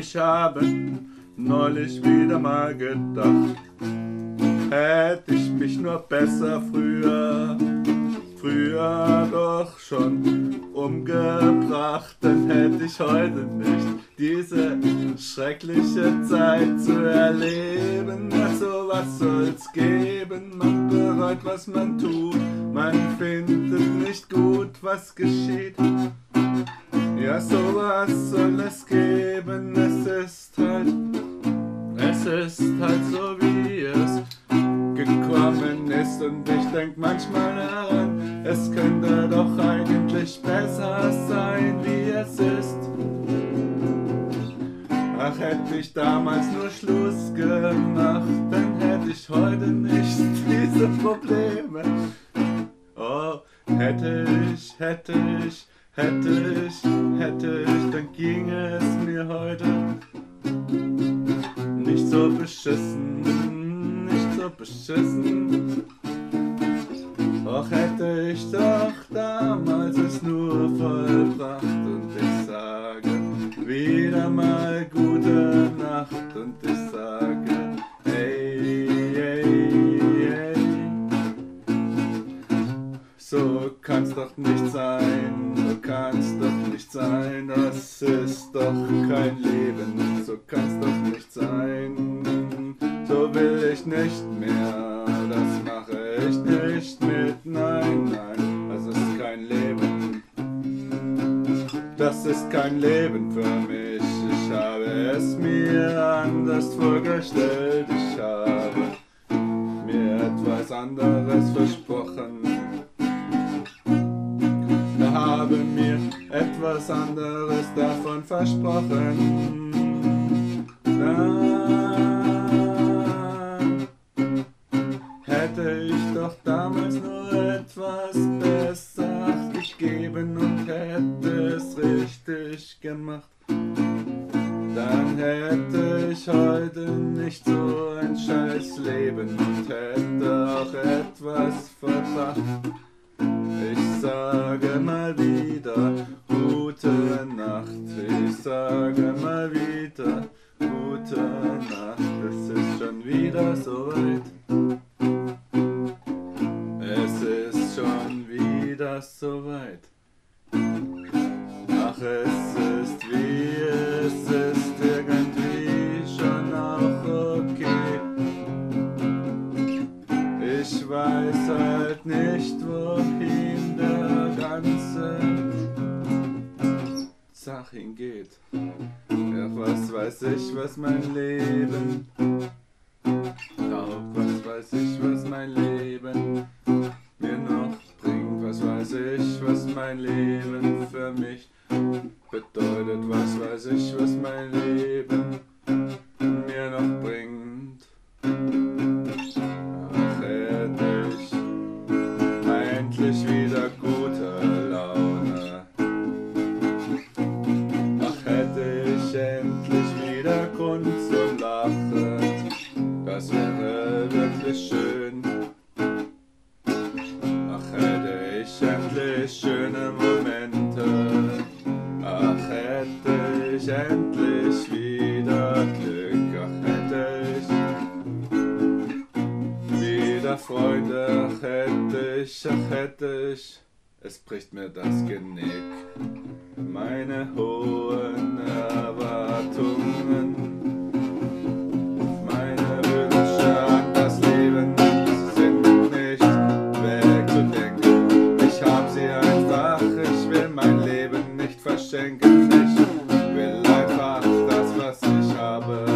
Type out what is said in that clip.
Ich habe neulich wieder mal gedacht, hätte ich mich nur besser früher, früher doch schon umgebracht, dann hätte ich heute nicht diese schreckliche Zeit zu erleben. Also was soll's geben, man bereut, was man tut, man findet nicht gut, was geschieht. Ja, sowas soll es geben, es ist halt, es ist halt so, wie es gekommen ist. Und ich denk manchmal daran, es könnte doch eigentlich besser sein, wie es ist. Ach, hätte ich damals nur Schluss gemacht, dann hätte ich heute nicht diese Probleme. Oh, hätte ich, hätte ich, hätte ich, hätte ich, dann ging es mir heute nicht so beschissen, nicht so beschissen. Och, hätte ich doch damals es nur vollbracht und ich sage wieder mal gute Nacht und ich sage hey, hey, hey. So kann's doch nicht sein, doch nicht sein, das ist doch kein Leben, so kann's doch nicht sein, so will ich nicht mehr, das mache ich nicht mit, nein, nein, das ist kein Leben, das ist kein Leben für mich, ich habe es mir anders vorgestellt, ich habe mir etwas anderes versprochen. Etwas anderes davon versprochen. Dann hätte ich doch damals nur etwas besser gegeben und hätte es richtig gemacht. Dann hätte ich heute nicht so ein scheiß Leben und hätte auch etwas verbracht. Ich sage mal wieder soweit. Es ist schon wieder soweit. Ach, es ist wie es ist irgendwie schon auch okay. Ich weiß halt nicht, wohin der ganze Sachen geht. Ja, was weiß ich, was mein Leben. Weiß ich, was mein Leben mir noch bringt. Was weiß ich, was mein Leben für mich bedeutet. Was weiß ich, was mein Leben mir noch bringt. Ach, hätte ich endlich wieder gute Laune. Ach, hätte ich endlich schöne Momente. Ach, hätte ich endlich wieder Glück. Ach, hätte ich wieder Freunde, ach hätte ich, ach hätte ich, es bricht mir das Genick. Meine hohen Kaaba.